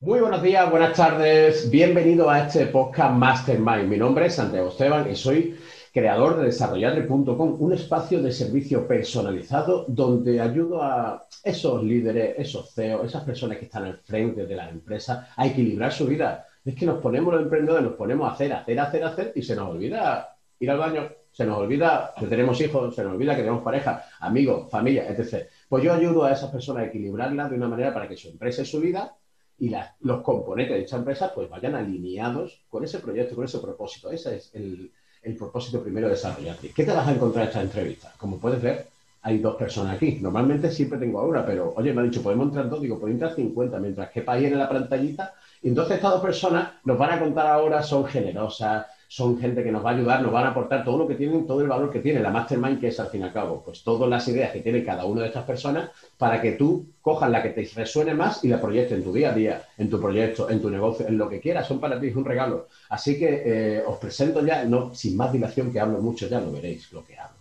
Muy buenos días, buenas tardes, bienvenido a este podcast Mastermind. Mi nombre es Santiago Esteban y soy creador de desarrolladre.com, un espacio de servicio personalizado donde ayudo a esos líderes, esos CEOs, esas personas que están al frente de la empresa a equilibrar su vida. Es que nos ponemos los emprendedores, nos ponemos a hacer, hacer, hacer, hacer y se nos olvida ir al baño, se nos olvida que tenemos hijos, se nos olvida que tenemos pareja, amigos, familia, etc. Pues yo ayudo a esas personas a equilibrarla de una manera para que su empresa y su vida y los componentes de dicha empresa pues vayan alineados con ese proyecto, con ese propósito. Ese es el, propósito primero de desarrollar. ¿Qué te vas a encontrar en esta entrevista? Como puedes ver, hay dos personas aquí. Normalmente siempre tengo a una, pero oye, me ha dicho, podemos entrar dos, digo, pueden entrar 50, mientras que ahí en la pantallita. Y entonces estas dos personas nos van a contar ahora, son generosas, son gente que nos va a ayudar, nos van a aportar todo lo que tienen, todo el valor que tiene la mastermind, que es al fin y al cabo, pues todas las ideas que tiene cada una de estas personas para que tú cojas la que te resuene más y la proyectes en tu día a día, en tu proyecto, en tu negocio, en lo que quieras, son para ti, un regalo. Así que eh, os presento ya, no, sin más dilación que hablo mucho, ya lo veréis lo que hablo.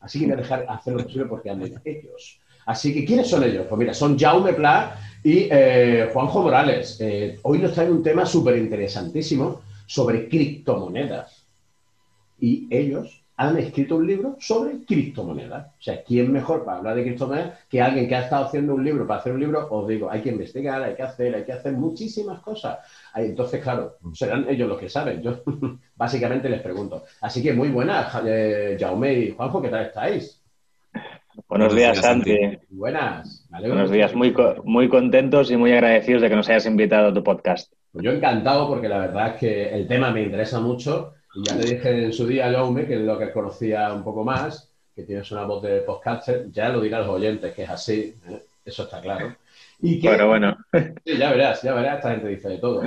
Así que voy a dejar hacer lo posible porque hablen ellos. Así que, ¿quiénes son ellos? Pues mira, son Jaume Pla y eh, Juanjo Morales. Eh, hoy nos traen un tema súper interesantísimo sobre criptomonedas. Y ellos han escrito un libro sobre criptomonedas. O sea, ¿quién mejor para hablar de criptomonedas que alguien que ha estado haciendo un libro? Para hacer un libro, os digo, hay que investigar, hay que hacer, hay que hacer muchísimas cosas. Entonces, claro, serán ellos los que saben. Yo básicamente les pregunto. Así que muy buenas, eh, Jaume y Juanjo, ¿qué tal estáis? Buenos días, Santi. Buenas. Buenos días, muy, muy contentos y muy agradecidos de que nos hayas invitado a tu podcast. Pues yo encantado porque la verdad es que el tema me interesa mucho y ya le dije en su día, Jaume, que es lo que conocía un poco más, que tienes una voz de podcaster, ya lo dirán los oyentes, que es así, ¿eh? eso está claro. Y que, bueno, bueno. ya verás, ya verás, esta gente dice de todo.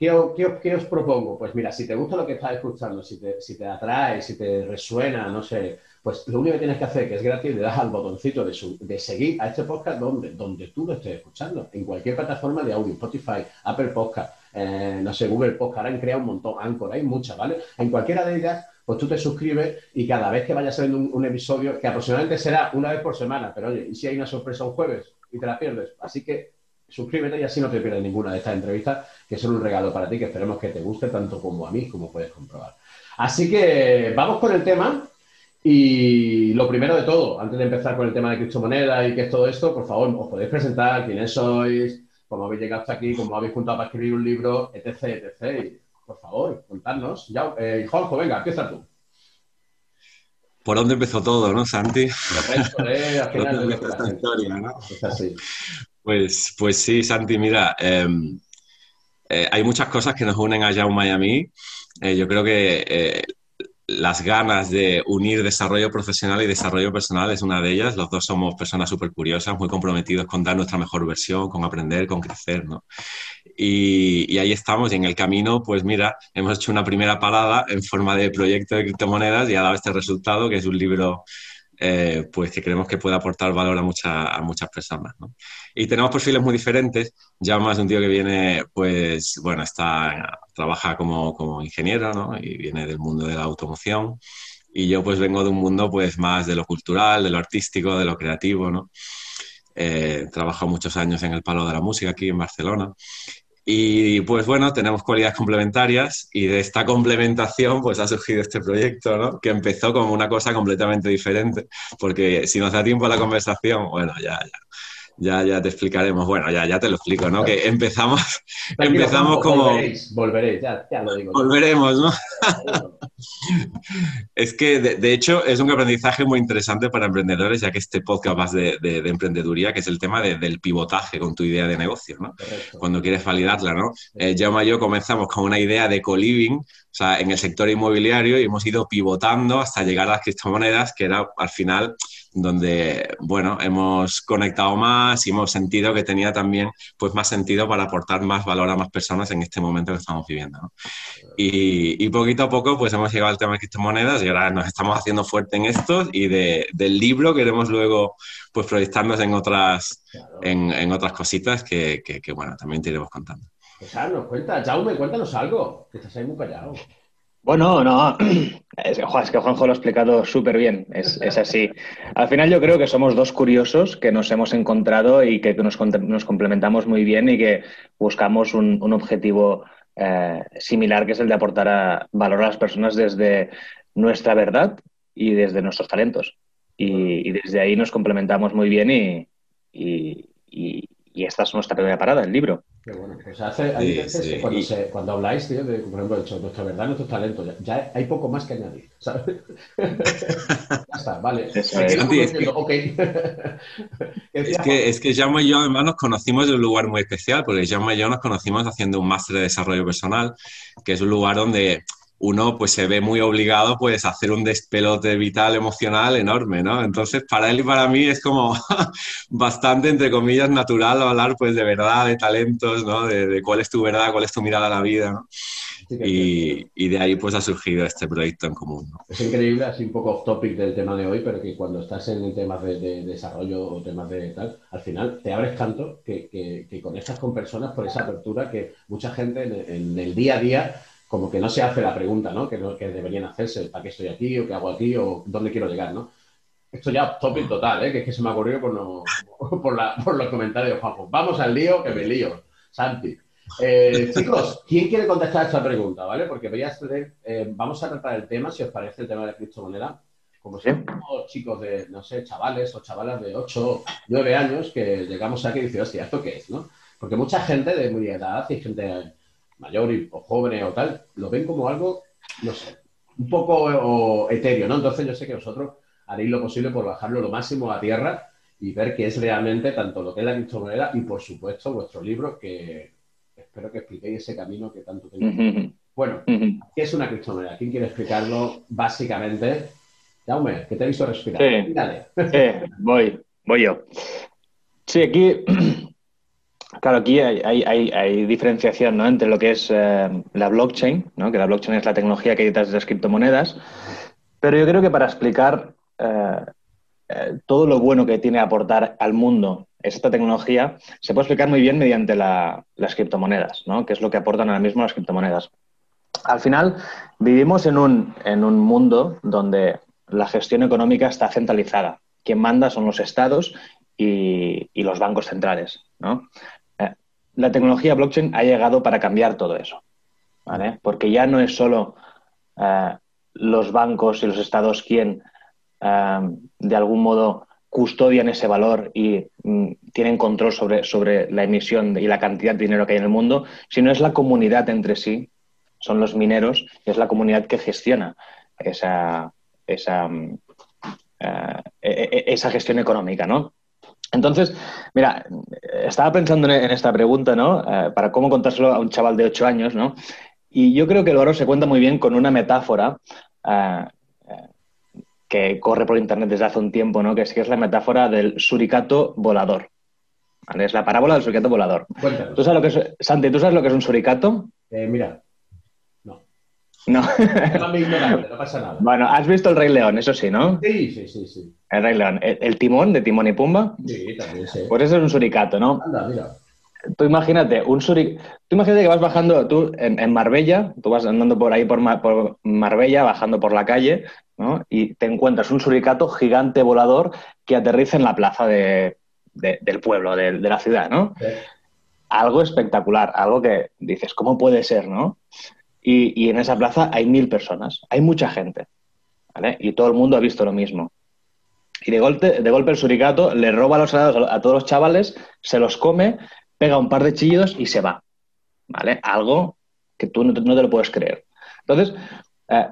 ¿Qué, os propongo? Pues mira, si te gusta lo que estás escuchando, si te, si te atrae, si te resuena, no sé, pues lo único que tienes que hacer, que es gratis, le das al botoncito de, seguir a este podcast donde, donde tú lo estés escuchando, en cualquier plataforma de audio, Spotify, Apple Podcast, eh, no sé, Google Podcast, han creado un montón, Anchor, hay muchas, ¿vale? En cualquiera de ellas, pues tú te suscribes y cada vez que vaya saliendo un, un episodio, que aproximadamente será una vez por semana, pero oye, ¿y si hay una sorpresa un jueves y te la pierdes? Así que suscríbete y así no te pierdes ninguna de estas entrevistas, que son un regalo para ti, que esperemos que te guste tanto como a mí, como puedes comprobar. Así que vamos con el tema. Y lo primero de todo, antes de empezar con el tema de criptomonedas y qué es todo esto, por favor, os podéis presentar quiénes sois, cómo habéis llegado hasta aquí, cómo habéis juntado para escribir un libro, etc, etc. por favor, contadnos. Ya, eh, Juanjo, venga, empieza tú. ¿Por dónde empezó todo, no, Santi? Pues, pues sí, Santi, mira, em, eh, hay muchas cosas que nos unen a Jaume y a mí. Eh, yo creo que eh, las ganas de unir desarrollo profesional y desarrollo personal es una de ellas. Los dos somos personas súper curiosas, muy comprometidos con dar nuestra mejor versión, con aprender, con crecer, ¿no? Y, ahí estamos, y en el camino, pues mira, hemos hecho una primera parada en forma de proyecto de criptomonedas y ha dado este resultado, que es un libro eh, pues que creemos que puede aportar valor a, a muchas personas. Y tenemos perfiles muy diferentes. Ya más un tío que viene, pues, bueno, está, trabaja como, como ingeniero, ¿no? Y viene del mundo de la automoción. Y yo, pues, vengo de un mundo, pues, más de lo cultural, de lo artístico, de lo creativo, ¿no? Eh, trabajo muchos años en el palo de la música aquí en Barcelona. Y pues bueno, tenemos cualidades complementarias y de esta complementación pues ha surgido este proyecto, ¿no? Que empezó como una cosa completamente diferente, porque si nos da tiempo a la conversación, bueno, ya, ya, ya, ya te explicaremos. Bueno, ya, ya te lo explico, ¿no? Que empezamos, empezamos como... Volveréis, volveréis, ya, ya lo digo. Volveremos, ¿no? es que, de, hecho, es un aprendizaje muy interesante para emprendedores, ya que este podcast va de, de, emprendeduría, que es el tema del pivotaje con tu idea de negocio, ¿no? Cuando quieres validarla, ¿no? Eh, Jaume y yo comenzamos con una idea de co-living, o sea, en el sector inmobiliario, y hemos ido pivotando hasta llegar a las criptomonedas, que era al final donde, bueno, hemos conectado más y hemos sentido que tenía también, pues, más sentido para aportar más valor a más personas en este momento que estamos viviendo, y, poquito a poco, pues, hemos llegado al tema de criptomonedas y ahora nos estamos haciendo fuerte en esto y del libro queremos luego, pues, proyectarnos en otras, en, otras cositas que, bueno, también te iremos contando. Pues, nos cuenta, Jaume, cuéntanos algo, que estás ahí muy callado. Bueno, no, es, que Juanjo lo ha explicado súper bien, es, así. Al final yo creo que somos dos curiosos que nos hemos encontrado y que nos, complementamos muy bien y que buscamos un, objetivo eh, similar, que es el de aportar valor a las personas desde nuestra verdad y desde nuestros talentos. Y, desde ahí nos complementamos muy bien y, y esta es nuestra primera parada, el libro. Qué bueno. Pues hace, hay veces que cuando, cuando, habláis, tío, de, por ejemplo, de nuestra verdad, nuestros talentos, ya, hay poco más que añadir, ¿sabes? ya está, vale. es, que, es que Jaume y yo además nos conocimos de un lugar muy especial, porque Jaume y yo nos conocimos haciendo un máster de desarrollo personal, que es un lugar donde uno pues se ve muy obligado pues a hacer un despelote vital, emocional enorme, ¿no? Entonces, para él y para mí es como bastante, entre comillas, natural hablar pues de verdad, de talentos, ¿no? De, cuál es tu verdad, cuál es tu mirada a la vida, ¿no? y, de ahí pues ha surgido este proyecto en común. ¿no? Es increíble, así un poco off topic del tema de hoy, pero que cuando estás en temas de, de, desarrollo o temas de tal, al final te abres tanto que, que, conectas con personas por esa apertura que mucha gente en el día a día como que no se hace la pregunta, ¿no? Que, que deberían hacerse, ¿para qué estoy aquí? ¿O qué hago aquí? ¿O dónde quiero llegar? ¿no? Esto ya topic total, ¿eh? Que es que se me ha ocurrido por, por, los comentarios, Juanjo. Vamos al lío, que me lío. Santi. Eh, chicos, ¿quién quiere contestar esta pregunta? ¿Vale? Porque voy a eh, vamos a tratar el tema, si os parece, el tema de la criptomoneda. Como si somos chicos de, no sé, chavales o chavalas de 8, 9 años que llegamos aquí y decimos, hostia, ¿esto qué es? ¿no? Porque mucha gente de muy edad y gente mayor o jóvenes o tal, lo ven como algo, no sé, un poco etéreo, ¿no? Entonces yo sé que vosotros haréis lo posible por bajarlo lo máximo a tierra y ver qué es realmente tanto lo que es la criptomoneda y, por supuesto, vuestro libro, que espero que expliquéis ese camino que tanto tenéis. Bueno, ¿qué es una criptomoneda? ¿Quién quiere explicarlo básicamente? Jaume, que te he visto respirar. Sí. Dale. voy, voy yo. Sí, aquí Claro, aquí hay, diferenciación ¿no? entre lo que es eh, la blockchain, ¿no? que la blockchain es la tecnología que hay detrás de las criptomonedas, pero yo creo que para explicar eh, eh, todo lo bueno que tiene aportar al mundo esta tecnología, se puede explicar muy bien mediante las criptomonedas, ¿no? que es lo que aportan ahora mismo las criptomonedas. Al final, vivimos en un, en un mundo donde la gestión económica está centralizada. Quien manda son los estados y, y los bancos centrales. ¿no? La tecnología blockchain ha llegado para cambiar todo eso, ¿vale? Porque ya no es solo eh, los bancos y los estados quien eh, de algún modo custodian ese valor y mm, tienen control sobre, sobre la emisión y la cantidad de dinero que hay en el mundo, sino es la comunidad entre sí, son los mineros, y es la comunidad que gestiona esa, esa, mm, eh, e, e, esa gestión económica, ¿no? Entonces, mira, estaba pensando en esta pregunta, ¿no? Eh, para cómo contárselo a un chaval de 8 años, ¿no? Y yo creo que el oro se cuenta muy bien con una metáfora eh, eh, que corre por internet desde hace un tiempo, ¿no? Que es, que es la metáfora del suricato volador. ¿vale? Es la parábola del suricato volador. ¿Tú sabes lo que es, Santi, ¿tú sabes lo que es un suricato? mira, no. no pasa nada. Bueno, has visto el Rey León, eso sí, ¿no? Sí, sí, sí, sí. El Rey León. El, timón de Timón y Pumba. Sí, también sí. Pues eso es un suricato, ¿no? Anda, mira. Tú imagínate, un suri... tú imagínate que vas bajando tú en, Marbella, tú vas andando por ahí por, por, Marbella, bajando por la calle, ¿no? Y te encuentras un suricato gigante volador que aterriza en la plaza de, del pueblo, de, la ciudad, ¿no? Algo espectacular, algo que dices, ¿cómo puede ser, no? Y, en esa plaza hay mil personas, hay mucha gente, ¿vale? Y todo el mundo ha visto lo mismo. Y de golpe, de golpe el suricato le roba los helados a todos los chavales, se los come, pega un par de chillidos y se va, ¿vale? Algo que tú no te, lo puedes creer. Entonces, eh,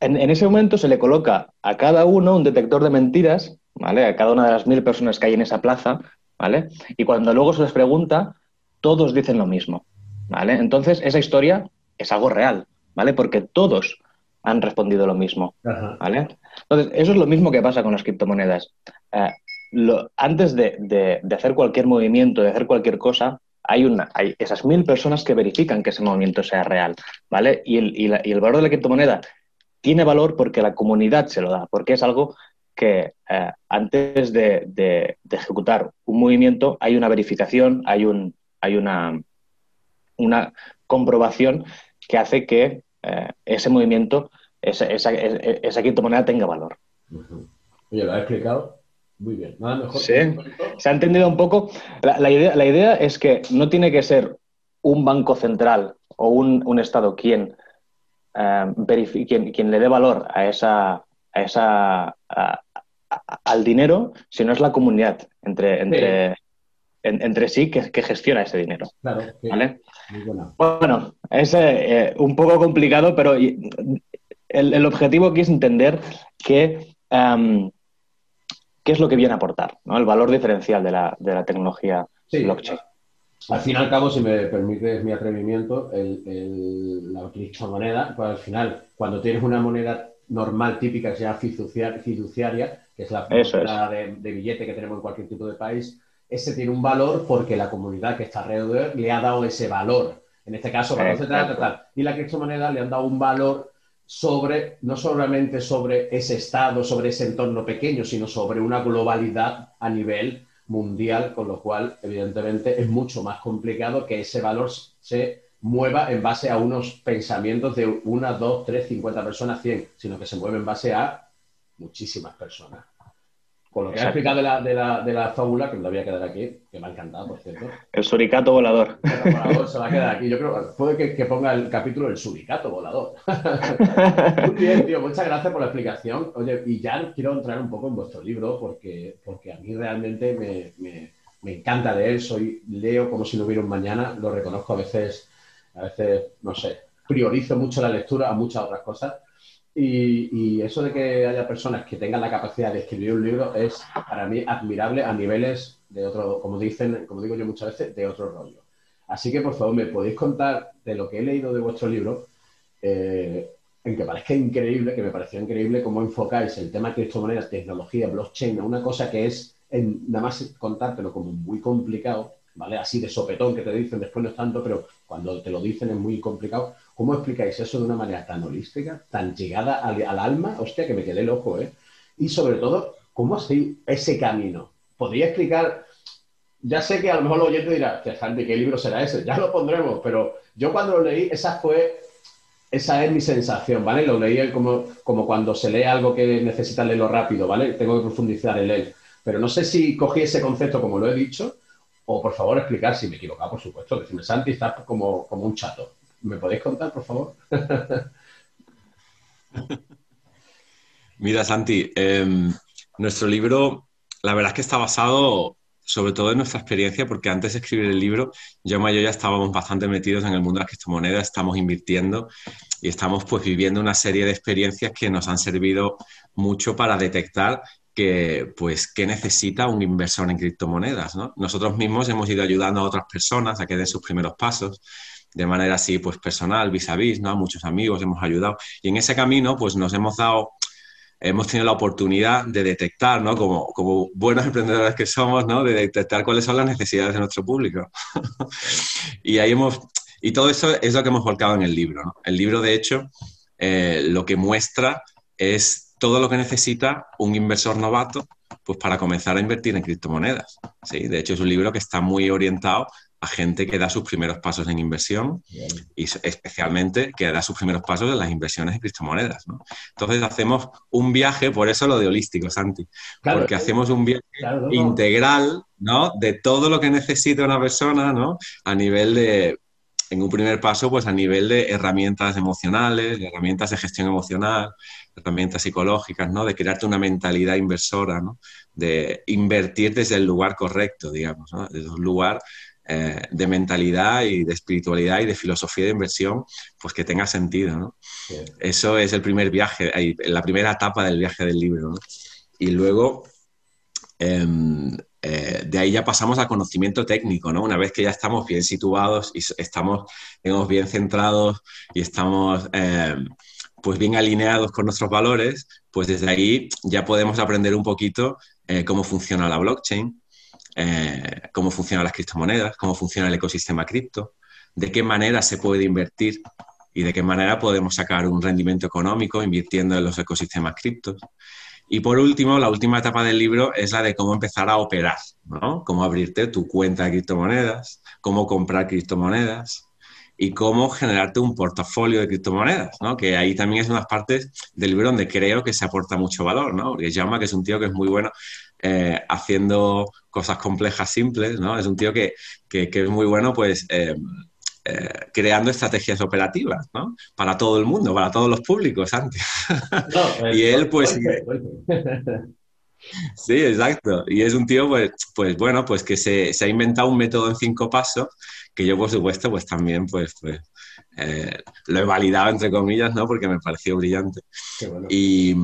en, en, ese momento se le coloca a cada uno un detector de mentiras, ¿vale? A cada una de las mil personas que hay en esa plaza, ¿vale? Y cuando luego se les pregunta, todos dicen lo mismo. ¿Vale? Entonces, esa historia es algo real, ¿vale? Porque todos han respondido lo mismo, ¿vale? Entonces, eso es lo mismo que pasa con las criptomonedas. Eh, antes de, hacer cualquier movimiento, de hacer cualquier cosa, hay, una, hay esas mil personas que verifican que ese movimiento sea real, ¿vale? Y el, valor de la criptomoneda tiene valor porque la comunidad se lo da, porque es algo que eh, antes de, de, ejecutar un movimiento hay una verificación, hay, un, hay una, una comprobación que hace que eh, ese movimiento, esa, esa, criptomoneda tenga valor. Oye, lo ha explicado muy bien. Nada mejor. Sí, se ha entendido un poco. La, idea, la idea es que no tiene que ser un banco central o un, Estado quien, eh, quien, le dé valor a esa, a esa al dinero, sino es la comunidad entre, entre, entre sí que, gestiona ese dinero. Claro. ¿vale? Bueno, es eh, un poco complicado, pero el, objetivo aquí es entender que, qué es lo que viene a aportar, ¿no? el valor diferencial de la, de la tecnología blockchain. Al fin y al cabo, si me permites mi atrevimiento, el, la criptomoneda, pues al final, cuando tienes una moneda normal, típica, que sea fiduciaria, que es la moneda de, de, billete que tenemos en cualquier tipo de país, ese tiene un valor porque la comunidad que está alrededor le ha dado ese valor. En este caso, para tal. Y la criptomoneda le han dado un valor sobre, no solamente sobre ese estado, sobre ese entorno pequeño, sino sobre una globalidad a nivel mundial, con lo cual, evidentemente, es mucho más complicado que ese valor se mueva en base a unos pensamientos de una, dos, tres, cincuenta personas, cien, sino que se mueve en base a muchísimas personas. Con lo que ha explicado de la, de, la, de la fábula, que me lo voy a quedar aquí, que me ha encantado, por cierto. El suricato volador. El volador se va a quedar aquí. Yo creo puede que, que ponga el capítulo El suricato volador. Muy bien, tío. Muchas gracias por la explicación. Oye, y ya quiero entrar un poco en vuestro libro porque, porque a mí realmente me, me, me encanta leer. Soy, leo como si no hubiera un mañana. Lo reconozco a veces, a veces, no sé, priorizo mucho la lectura a muchas otras cosas y, eso de que haya personas que tengan la capacidad de escribir un libro es para mí admirable a niveles de otro, como dicen, como digo yo muchas veces, de otro rollo. Así que por favor, me podéis contar de lo que he leído de vuestro libro, eh, en que parezca increíble, que me pareció increíble cómo enfocáis el tema de criptomonedas, tecnología, blockchain, a una cosa que es en, nada más contártelo como muy complicado, ¿vale? Así de sopetón que te dicen, después no es tanto, pero cuando te lo dicen es muy complicado. ¿Cómo explicáis eso de una manera tan holística, tan llegada al, alma? Hostia, que me quedé loco, ¿eh? Y sobre todo, ¿cómo hacéis ese camino? ¿Podría explicar? Ya sé que a lo mejor el oyente dirá, Santi, ¿qué libro será ese? Ya lo pondremos, pero yo cuando lo leí, esa fue, esa es mi sensación, ¿vale? Lo leí como, como cuando se lee algo que necesita leerlo rápido, ¿vale? Tengo que profundizar en él. Pero no sé si cogí ese concepto como lo he dicho, o por favor explicar si me he equivocado, por supuesto. Decirme, Santi, estás como, como un chato. ¿Me podéis contar, por favor? Mira, Santi, em, nuestro libro, la verdad es que está basado sobre todo en nuestra experiencia, porque antes de escribir el libro, yo y yo ya estábamos bastante metidos en el mundo de las criptomonedas, estamos invirtiendo y estamos pues viviendo una serie de experiencias que nos han servido mucho para detectar que, pues, qué necesita un inversor en criptomonedas. Nosotros mismos hemos ido ayudando a otras personas a que den sus primeros pasos de manera así, pues personal, vis a vis, ¿no? Muchos amigos hemos ayudado. Y en ese camino, pues nos hemos dado, hemos tenido la oportunidad de detectar, ¿no? Como, como buenos emprendedores que somos, ¿no? De detectar cuáles son las necesidades de nuestro público. y ahí hemos, y todo eso es lo que hemos volcado en el libro, ¿no? El libro, de hecho, eh, lo que muestra es todo lo que necesita un inversor novato pues para comenzar a invertir en criptomonedas. ¿sí? De hecho, es un libro que está muy orientado a gente que da sus primeros pasos en inversión y especialmente que da sus primeros pasos en las inversiones en criptomonedas. ¿no? Entonces hacemos un viaje, por eso lo de holístico, Santi, porque hacemos un viaje integral ¿no? de todo lo que necesita una persona ¿no? a nivel de, en un primer paso, pues a nivel de herramientas emocionales, de herramientas de gestión emocional, herramientas psicológicas, ¿no? De crearte una mentalidad inversora, ¿no? De invertir desde el lugar correcto, digamos, ¿no? Desde un lugar eh, de mentalidad y de espiritualidad y de filosofía de inversión, pues que tenga sentido, ¿no? Eso es el primer viaje, la primera etapa del viaje del libro, ¿no? Y luego, em, eh, de ahí ya pasamos al conocimiento técnico, ¿no? Una vez que ya estamos bien situados y estamos digamos, bien centrados y estamos em, pues bien alineados con nuestros valores, pues desde ahí ya podemos aprender un poquito eh, cómo funciona la blockchain, eh, cómo funcionan las criptomonedas, cómo funciona el ecosistema cripto, de qué manera se puede invertir y de qué manera podemos sacar un rendimiento económico invirtiendo en los ecosistemas criptos. Y por último, la última etapa del libro es la de cómo empezar a operar, ¿no? Cómo abrirte tu cuenta de criptomonedas, cómo comprar criptomonedas y cómo generarte un portafolio de criptomonedas, ¿no? Que ahí también es una partes del libro donde creo que se aporta mucho valor, ¿no? Porque llama que es un tío que es muy bueno eh, haciendo cosas complejas simples, ¿no? Es un tío que, es muy bueno, pues... Eh, eh, creando estrategias operativas, ¿no? Para todo el mundo, para todos los públicos antes. y él, pues... Sí, exacto. Y es un tío, pues, pues bueno, pues que se, ha inventado un método en cinco pasos que yo, por supuesto, pues también, pues, pues eh, lo he validado, entre comillas, ¿no? Porque me pareció brillante. Y,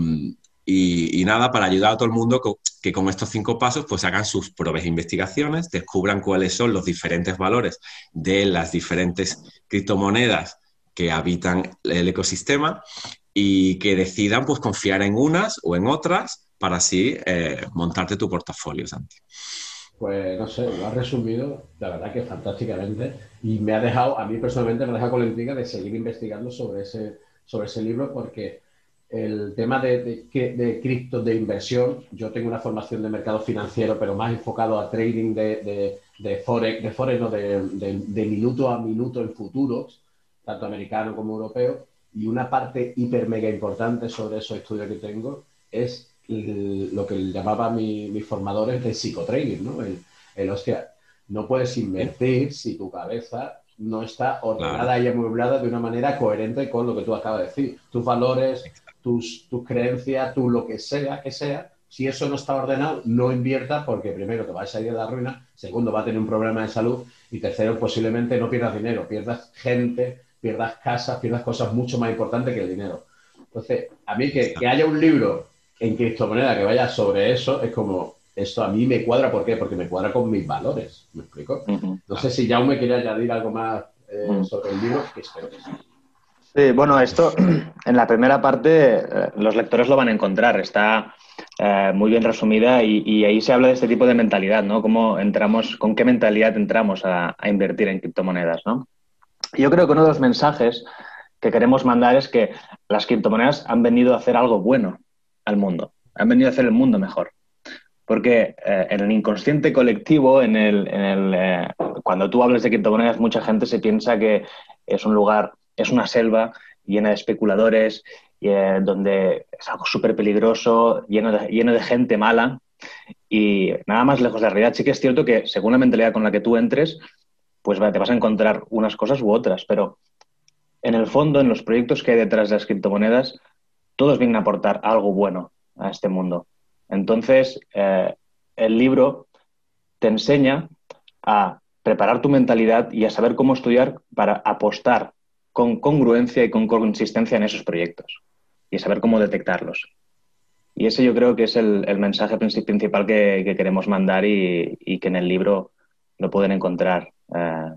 nada, para ayudar a todo el mundo que con estos cinco pasos, pues hagan sus propias investigaciones, descubran cuáles son los diferentes valores de las diferentes criptomonedas que habitan el ecosistema y que decidan, pues, confiar en unas o en otras para así eh, montarte tu portafolio, Santi. Pues no sé, lo has resumido, la verdad que fantásticamente, y me ha dejado, a mí personalmente me ha dejado con la intriga de seguir investigando sobre ese, sobre ese libro, porque el tema de, de, cripto, de inversión, yo tengo una formación de mercado financiero, pero más enfocado a trading de, de forex, de forex, no, de, minuto a minuto en futuros, tanto americano como europeo, y una parte hiper mega importante sobre esos estudios que tengo es lo que llamaba mi, mis formadores de psicotrading, ¿no? El, el, hostia, no puedes invertir si tu cabeza no está ordenada y amueblada de una manera coherente con lo que tú acabas de decir. Tus valores, tus, tus creencias, tú lo que sea, que sea, si eso no está ordenado, no invierta porque primero te vas a salir de la ruina, segundo va a tener un problema de salud y tercero posiblemente no pierdas dinero, pierdas gente, pierdas casas, pierdas cosas mucho más importantes que el dinero. Entonces, a mí que, que haya un libro en criptomoneda que vaya sobre eso, es como, esto a mí me cuadra, ¿por qué? Porque me cuadra con mis valores, ¿me explico? No sé si ya me quería añadir algo más eh, sobre el libro, que espero que sí. Sí, bueno, esto en la primera parte eh, los lectores lo van a encontrar, está eh, muy bien resumida y, ahí se habla de este tipo de mentalidad, ¿no? Cómo entramos, con qué mentalidad entramos a, invertir en criptomonedas, ¿no? Yo creo que uno de los mensajes que queremos mandar es que las criptomonedas han venido a hacer algo bueno al mundo, han venido a hacer el mundo mejor. Porque eh, en el inconsciente colectivo, en el, eh, cuando tú hablas de criptomonedas, mucha gente se piensa que es un lugar, es una selva llena de especuladores, eh, donde es algo súper peligroso, lleno de, lleno de gente mala. Y nada más lejos de la realidad. Sí que es cierto que según la mentalidad con la que tú entres, pues te vas a encontrar unas cosas u otras, pero en el fondo, en los proyectos que hay detrás de las criptomonedas, todos vienen a aportar algo bueno a este mundo. Entonces, eh, el libro te enseña a preparar tu mentalidad y a saber cómo estudiar para apostar con congruencia y con consistencia en esos proyectos y saber cómo detectarlos. Y ese yo creo que es el, mensaje principal que, queremos mandar y, que en el libro lo pueden encontrar. Eh,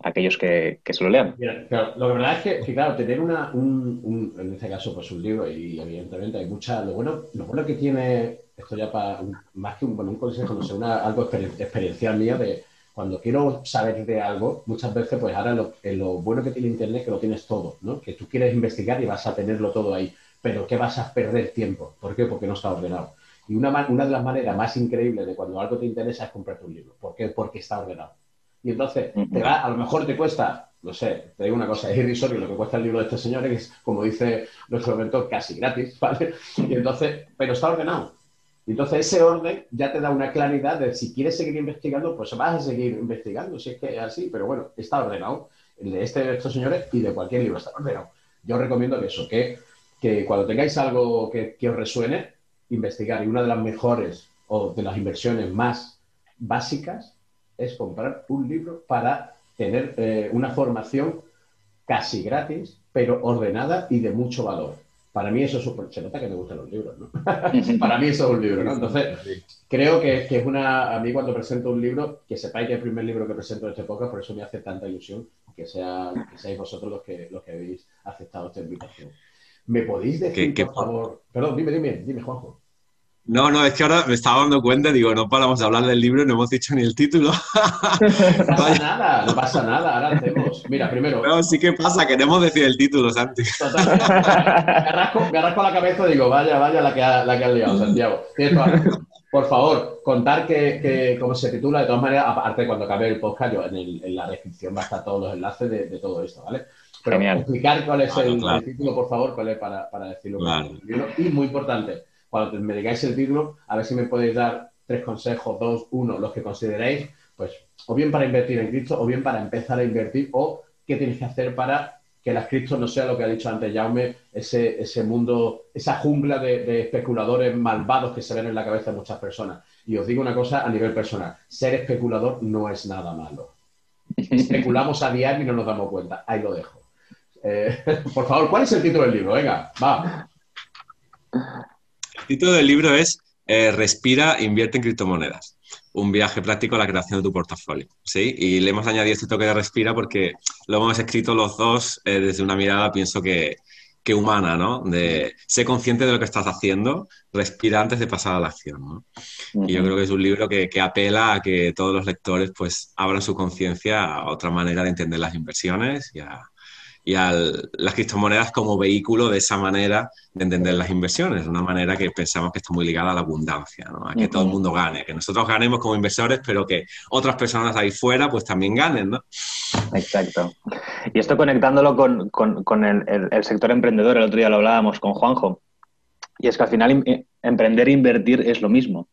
aquellos que, se lo lean. lo que verdad es que, claro, tener una, un, en este caso, pues un libro y evidentemente hay mucha, lo bueno, lo bueno que tiene, esto ya para, más que un, bueno, un consejo, no sé, una, algo experiencial mía de cuando quiero saber de algo, muchas veces, pues ahora lo, lo bueno que tiene Internet es que lo tienes todo, ¿no? Que tú quieres investigar y vas a tenerlo todo ahí, pero que vas a perder tiempo. ¿Por qué? Porque no está ordenado. Y una, una de las maneras más increíbles de cuando algo te interesa es comprarte un libro. ¿Por qué? Porque está ordenado. Y entonces, te va, a lo mejor te cuesta, no sé, te digo una cosa, es irrisorio lo que cuesta el libro de este señor, que es, como dice nuestro mentor, casi gratis, ¿vale? Y entonces, pero está ordenado. Y entonces ese orden ya te da una claridad de si quieres seguir investigando, pues vas a seguir investigando, si es que es así, pero bueno, está ordenado. El de este de estos señores y de cualquier libro está ordenado. Yo recomiendo que eso, que, que cuando tengáis algo que, que os resuene, investigar. Y una de las mejores o de las inversiones más básicas es comprar un libro para tener eh, una formación casi gratis, pero ordenada y de mucho valor. Para mí eso es súper... Se nota que me gustan los libros, ¿no? para mí eso es un libro, ¿no? Entonces, creo que, es una... A mí cuando presento un libro, que sepáis que es el primer libro que presento en este podcast, por eso me hace tanta ilusión que, sea, que seáis vosotros los que, los que habéis aceptado esta invitación. ¿Me podéis decir, por favor... Perdón, dime, dime, dime, Juanjo. No, no, es que ahora me estaba dando cuenta, digo, no paramos de hablar del libro y no hemos dicho ni el título. No pasa nada, no pasa nada, ahora hacemos. Mira, primero. No, sí que pasa, queremos decir el título, Santi. Me arrasco, la cabeza y digo, vaya, vaya la que, ha, la que has liado, Santiago. Por favor, contar que, cómo se titula, de todas maneras, aparte cuando acabe el podcast, yo en, la descripción va a estar todos los enlaces de, todo esto, ¿vale? Pero explicar cuál es el, título, por favor, cuál es para, decirlo. Y muy importante, cuando me digáis el título, a ver si me podéis dar tres consejos, dos, uno, los que consideréis, pues, o bien para invertir en cripto, o bien para empezar a invertir, o qué tienes que hacer para que las criptos no sea lo que ha dicho antes Jaume, ese, ese mundo, esa jungla de, especuladores malvados que se ven en la cabeza de muchas personas. Y os digo una cosa a nivel personal, ser especulador no es nada malo. Especulamos a diario y no nos damos cuenta. Ahí lo dejo. Eh, por favor, ¿cuál es el título del libro? Venga, va. Título del libro es eh, Respira, invierte en criptomonedas. Un viaje práctico a la creación de tu portafolio. ¿sí? Y le hemos añadido este toque de respira porque lo hemos escrito los dos eh, desde una mirada, pienso que, humana, ¿no? De ser consciente de lo que estás haciendo, respira antes de pasar a la acción, ¿no? Y yo creo que es un libro que, que, apela a que todos los lectores pues abran su conciencia a otra manera de entender las inversiones y a, y a las criptomonedas como vehículo de esa manera de entender las inversiones, una manera que pensamos que está muy ligada a la abundancia, a que todo el mundo gane, que nosotros ganemos como inversores, pero que otras personas ahí fuera pues también ganen. ¿no? Exacto. Y esto conectándolo con, el, sector emprendedor, el otro día lo hablábamos con Juanjo, y es que al final emprender e invertir es lo mismo.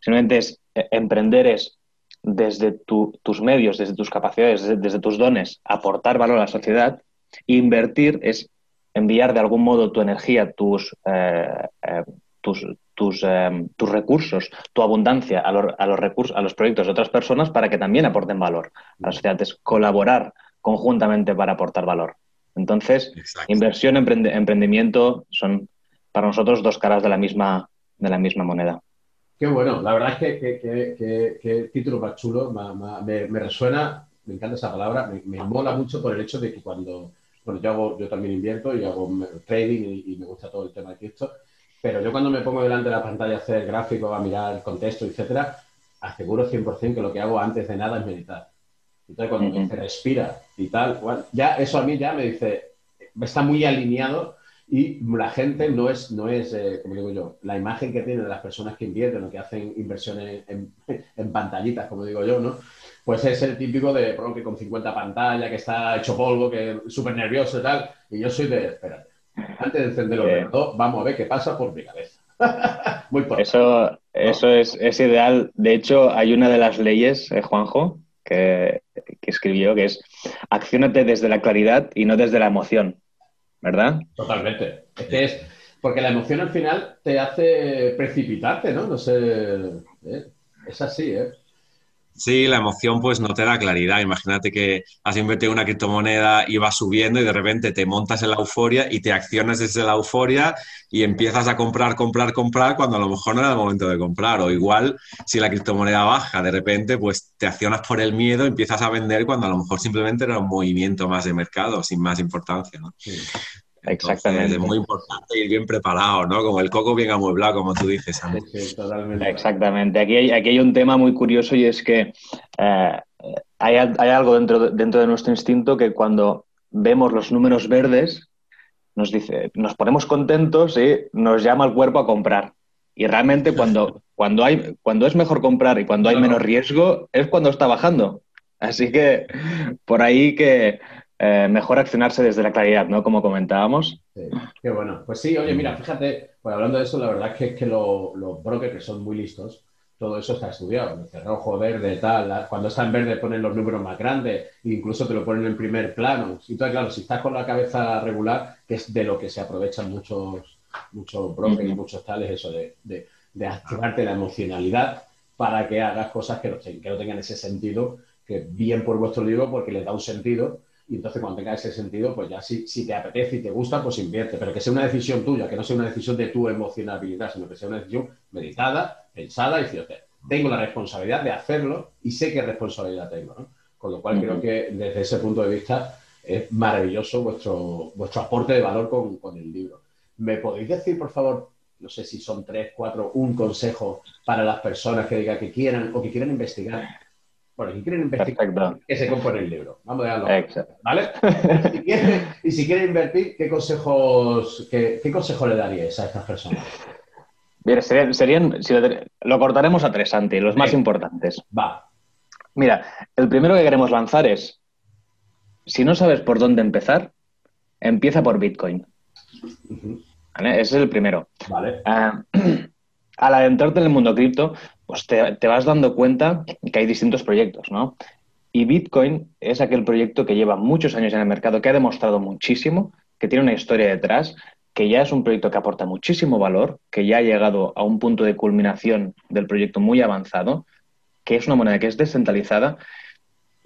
Simplemente es eh, emprender es desde tus medios, desde tus capacidades, desde tus dones, aportar valor a la sociedad Invertir es enviar de algún modo tu energía, tus, eh, eh, tus, tus, eh, tus, recursos, tu abundancia a, los recursos, a los proyectos de otras personas para que también aporten valor a la sociedad. Es colaborar conjuntamente para aportar valor. Entonces, inversión, emprendimiento son para nosotros dos caras de la misma, de la misma moneda. Qué bueno, la verdad es que, que, título más chulo, me, me, resuena, me encanta esa palabra, me, me, mola mucho por el hecho de que cuando, bueno, yo, hago, yo también invierto y hago trading y, me gusta todo el tema de cripto, pero yo cuando me pongo delante de la pantalla a hacer gráficos, a mirar el contexto, etcétera, aseguro 100% que lo que hago antes de nada es meditar. Entonces, cuando me dice respira y tal, ya eso a mí ya me dice, está muy alineado y la gente no es, no es eh, como digo yo, la imagen que tienen las personas que invierten o que hacen inversiones en, en pantallitas, como digo yo, ¿no? Pues es el típico de pronto que con 50 pantallas, que está hecho polvo, que es súper nervioso y tal. Y yo soy de, espérate, antes de encender el ordenador, vamos a ver qué pasa por mi cabeza. Muy por Eso, eso es, ideal. De hecho, hay una de las leyes, eh, Juanjo, que, escribió, que es acciónate desde la claridad y no desde la emoción. ¿Verdad? Totalmente. Es que es, porque la emoción al final te hace precipitarte, ¿no? No sé. ¿eh? Es así, ¿eh? Sí, la emoción pues no te da claridad. Imagínate que has invertido una criptomoneda y va subiendo y de repente te montas en la euforia y te accionas desde la euforia y empiezas a comprar, comprar, comprar cuando a lo mejor no era el momento de comprar. O igual, si la criptomoneda baja, de repente pues te accionas por el miedo, empiezas a vender cuando a lo mejor simplemente era un movimiento más de mercado, sin más importancia. ¿no? Exactamente. Es muy importante ir bien preparado, ¿no? Como el coco bien amueblado, como tú dices. Sí, totalmente. Exactamente. Aquí hay, aquí hay un tema muy curioso y es que eh, hay, algo dentro de, dentro de nuestro instinto que cuando vemos los números verdes nos dice, nos ponemos contentos y nos llama el cuerpo a comprar. Y realmente cuando, cuando, hay, cuando es mejor comprar y cuando hay menos riesgo es cuando está bajando. Así que por ahí que eh, mejor accionarse desde la claridad, ¿no? Como comentábamos. Sí, qué bueno. Pues sí, oye, mira, fíjate, pues hablando de eso, la verdad es que, que los brokers que son muy listos, todo eso está estudiado. El rojo, verde, tal. Cuando está en verde ponen los números más grandes, incluso te lo ponen en primer plano. Y entonces, claro, si estás con la cabeza regular, que es de lo que se aprovechan muchos, muchos brokers y muchos tales, eso de, de, activarte la emocionalidad para que hagas cosas que no, que no tengan ese sentido, que bien por vuestro libro, porque les da un sentido y entonces cuando tenga ese sentido, pues ya si, si te apetece y te gusta, pues invierte, pero que sea una decisión tuya, que no sea una decisión de tu emocionabilidad, sino que sea una decisión meditada, pensada y decir, tengo la responsabilidad de hacerlo y sé qué responsabilidad tengo, ¿no? Con lo cual creo que desde ese punto de vista es maravilloso vuestro, vuestro aporte de valor con, con el libro. ¿Me podéis decir, por favor, no sé si son tres, cuatro, un consejo para las personas que digan que quieran o que quieran investigar bueno, si quieren investigar, que se compone el libro. Vamos a dejarlo. Exacto. ¿Vale? y si quieren invertir, ¿qué consejos, qué, qué le daríais a estas personas? Serían, lo, cortaremos a tres, Santi, los más importantes. Va. Mira, el primero que queremos lanzar es, si no sabes por dónde empezar, empieza por Bitcoin. Ese es el primero. Vale. Ah, al adentrarte en el mundo cripto, pues te, te, vas dando cuenta que hay distintos proyectos, ¿no? Y Bitcoin es aquel proyecto que lleva muchos años en el mercado, que ha demostrado muchísimo, que tiene una historia detrás, que ya es un proyecto que aporta muchísimo valor, que ya ha llegado a un punto de culminación del proyecto muy avanzado, que es una moneda que es descentralizada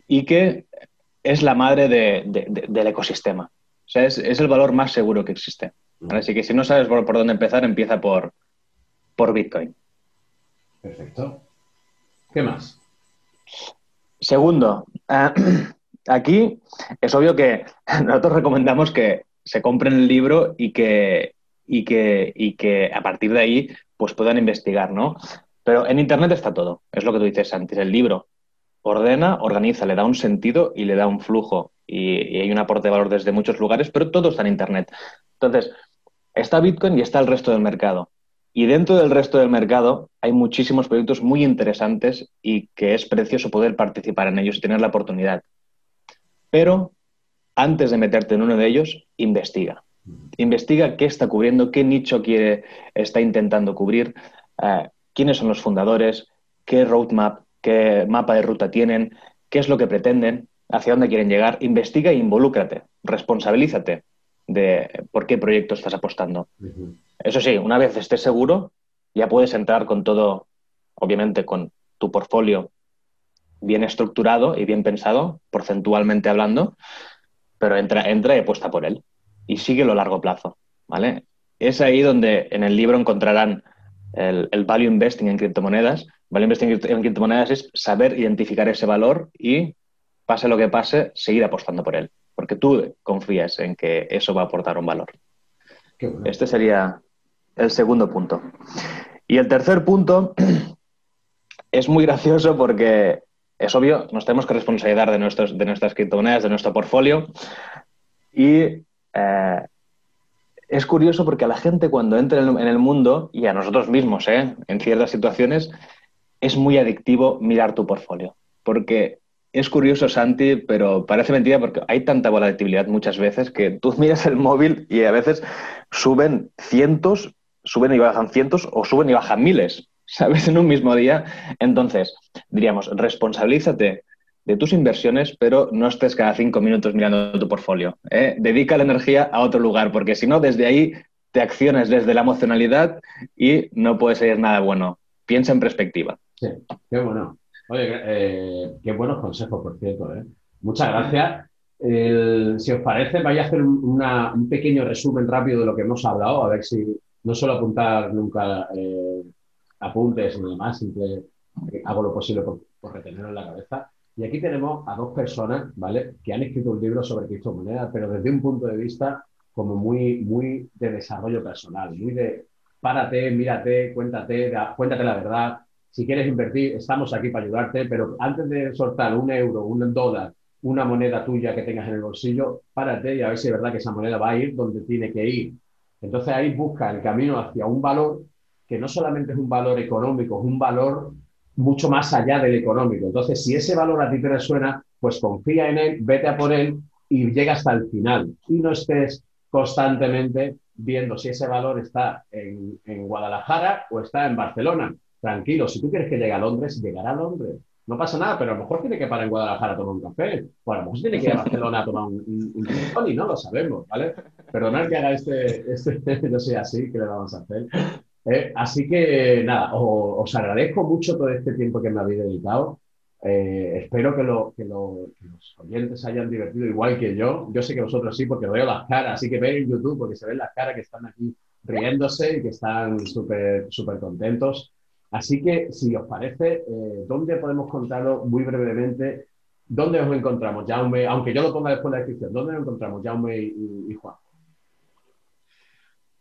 y que es la madre del ecosistema. O sea, es, el valor más seguro que existe. Así que si no sabes por, dónde empezar, empieza por, por Bitcoin. Perfecto. ¿Qué más? Segundo, eh, aquí es obvio que nosotros recomendamos que se compren el libro y que, y que, y que a partir de ahí pues puedan investigar, ¿no? Pero en Internet está todo, es lo que tú dices antes, el libro ordena, organiza, le da un sentido y le da un flujo y, hay un aporte de valor desde muchos lugares, pero todo está en Internet. Entonces, está Bitcoin y está el resto del mercado. Y dentro del resto del mercado hay muchísimos proyectos muy interesantes y que es precioso poder participar en ellos y tener la oportunidad. Pero antes de meterte en uno de ellos, investiga. Investiga qué está cubriendo, qué nicho quiere, está intentando cubrir, eh, quiénes son los fundadores, qué roadmap, qué mapa de ruta tienen, qué es lo que pretenden, hacia dónde quieren llegar. Investiga e involúcrate, responsabilízate de por qué proyecto estás apostando. Eso sí, una vez estés seguro, ya puedes entrar con todo, obviamente con tu portfolio bien estructurado y bien pensado, porcentualmente hablando, pero entra, entra y apuesta por él. Y sigue a largo plazo, ¿vale? Es ahí donde en el libro encontrarán el, value investing en criptomonedas. Value investing en criptomonedas es saber identificar ese valor y, pase lo que pase, seguir apostando por él. Porque tú confías en que eso va a aportar un valor. Este sería el segundo punto. Y el tercer punto es muy gracioso porque es obvio, nos tenemos que responsabilizar de, nuestros, de nuestras criptomonedas, de nuestro portfolio. Y eh, es curioso porque a la gente cuando entra en el, mundo, y a nosotros mismos, ¿eh? en ciertas situaciones, es muy adictivo mirar tu portfolio. Porque es curioso, Santi, pero parece mentira porque hay tanta volatilidad muchas veces que tú miras el móvil y a veces suben cientos, suben y bajan cientos o suben y bajan miles, ¿sabes? En un mismo día. Entonces, diríamos, responsabilízate de tus inversiones, pero no estés cada cinco minutos mirando tu portfolio. ¿eh? Dedica la energía a otro lugar, porque si no, desde ahí te acciones desde la emocionalidad y no puede ser nada bueno. Piensa en perspectiva. Sí, qué bueno. Oye, eh, qué buenos consejos, por cierto. ¿eh? Muchas gracias. si os parece, voy a hacer un pequeño resumen rápido de lo que hemos hablado, a ver si no suelo apuntar nunca apuntes y demás, siempre hago lo posible por, por retenerlo en la cabeza. Y aquí tenemos a dos personas, ¿vale? Que han escrito un libro sobre criptomonedas, pero desde un punto de vista como muy, muy de desarrollo personal, muy de párate, mírate, cuéntate, cuéntate la verdad. Si quieres invertir, estamos aquí para ayudarte, pero antes de soltar un euro, un dólar, una moneda tuya que tengas en el bolsillo, párate y a ver si es verdad que esa moneda va a ir donde tiene que ir. Entonces ahí busca el camino hacia un valor que no solamente es un valor económico, es un valor mucho más allá del económico. Entonces, si ese valor a ti te resuena, pues confía en él, vete a por él y llega hasta el final. Y no estés constantemente viendo si ese valor está en, Guadalajara o está en Barcelona. Tranquilo, si tú quieres que llegue a Londres, llegará a Londres. No pasa nada, pero a lo mejor tiene que parar en Guadalajara a tomar un café, o a lo mejor tiene que ir a Barcelona a tomar un, un, y no lo sabemos, ¿vale? Perdonad que haga este, este, no sea así, que le vamos a hacer. Eh, así que nada, os, agradezco mucho todo este tiempo que me habéis dedicado. Eh, espero que, lo, que, los oyentes hayan divertido igual que yo. Yo sé que vosotros sí, porque veo las caras, así que veis en YouTube, porque se ven las caras que están aquí riéndose y que están súper súper contentos. Así que, si os parece, eh, ¿dónde podemos contarlo muy brevemente? ¿Dónde os encontramos, Jaume? Aunque yo lo ponga después en la descripción, ¿dónde nos encontramos, Jaume y Juan?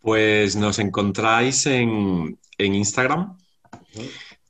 Pues nos encontráis en, Instagram.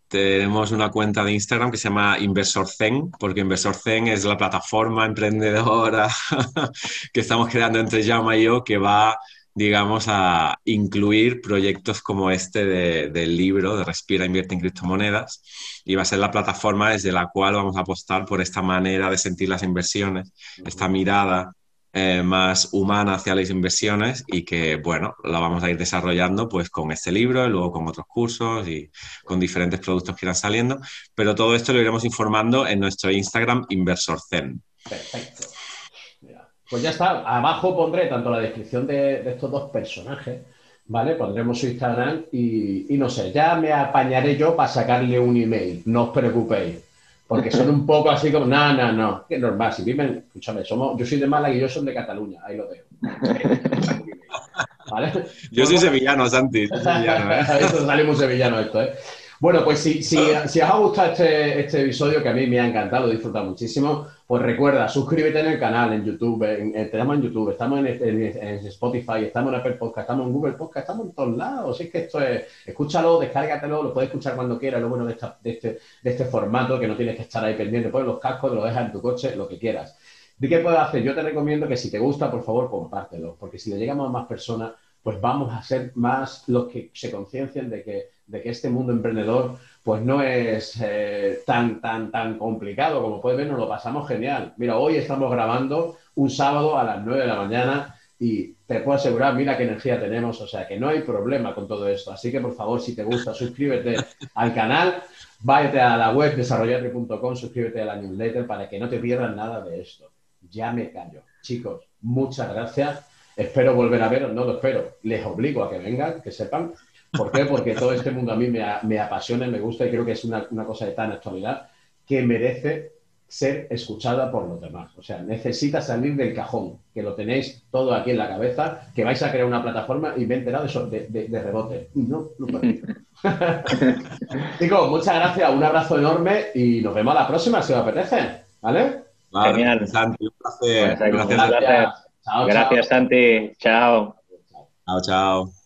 Tenemos una cuenta de Instagram que se llama Inversor Zen, porque Inversor Zen es la plataforma emprendedora que estamos creando entre Jaume y yo, que va digamos, a incluir proyectos como este del libro de Respira, invierte en criptomonedas y va a ser la plataforma desde la cual vamos a apostar por esta manera de sentir las inversiones, esta mirada eh, más humana hacia las inversiones y que, bueno, la vamos a ir desarrollando pues con este libro y luego con otros cursos y con diferentes productos que irán saliendo, pero todo esto lo iremos informando en nuestro Instagram InversorZen. Perfecto. Pues ya está, abajo pondré tanto la descripción de, estos dos personajes, ¿vale? Pondremos su Instagram y, y no sé, ya me apañaré yo para sacarle un email, no os preocupéis porque son un poco así como, no, no, no, que normal, si viven, escúchame, somos, yo soy de Málaga y yo soy de Cataluña, ahí lo veo. ¿Vale? Yo soy sevillano, Santi. sevillano, ¿eh? esto salimos sevillano esto, ¿eh? Bueno, pues si, si, si, os ha gustado este, este, episodio, que a mí me ha encantado, he disfrutado muchísimo, pues recuerda, suscríbete en el canal, en YouTube, en, estamos en YouTube, estamos en, Spotify, estamos en Apple Podcast, estamos en Google Podcast, estamos en todos lados. Así es que esto es, escúchalo, descárgatelo, lo puedes escuchar cuando quieras, lo bueno de, este, de este formato, que no tienes que estar ahí pendiente, pones los cascos, lo dejas en tu coche, lo que quieras. ¿De qué puedes hacer? Yo te recomiendo que si te gusta, por favor, compártelo, porque si le llegamos a más personas, pues vamos a ser más los que se conciencien de que, de que este mundo emprendedor pues no es eh, tan, tan, tan complicado. Como puedes ver, nos lo pasamos genial. Mira, hoy estamos grabando un sábado a las 9 de la mañana y te puedo asegurar, mira qué energía tenemos, o sea que no hay problema con todo esto. Así que por favor, si te gusta, suscríbete al canal, váyate a la web desarrollarme.com, suscríbete a la newsletter para que no te pierdas nada de esto. Ya me callo. Chicos, muchas gracias Espero volver a veros, no lo espero. Les obligo a que vengan, que sepan. ¿Por qué? Porque todo este mundo a mí me, apasiona y me gusta y creo que es una, cosa de tan actualidad que merece ser escuchada por los demás. O sea, necesita salir del cajón, que lo tenéis todo aquí en la cabeza, que vais a crear una plataforma y me he enterado de, de, de, rebote. No, no Chicos, muchas gracias, un abrazo enorme y nos vemos a la próxima si os apetece. ¿Vale? Genial. Santi, un placer. Pues, gracias. gracias. Chao, Gracias, chao. Santi. Chao. Chao, chao.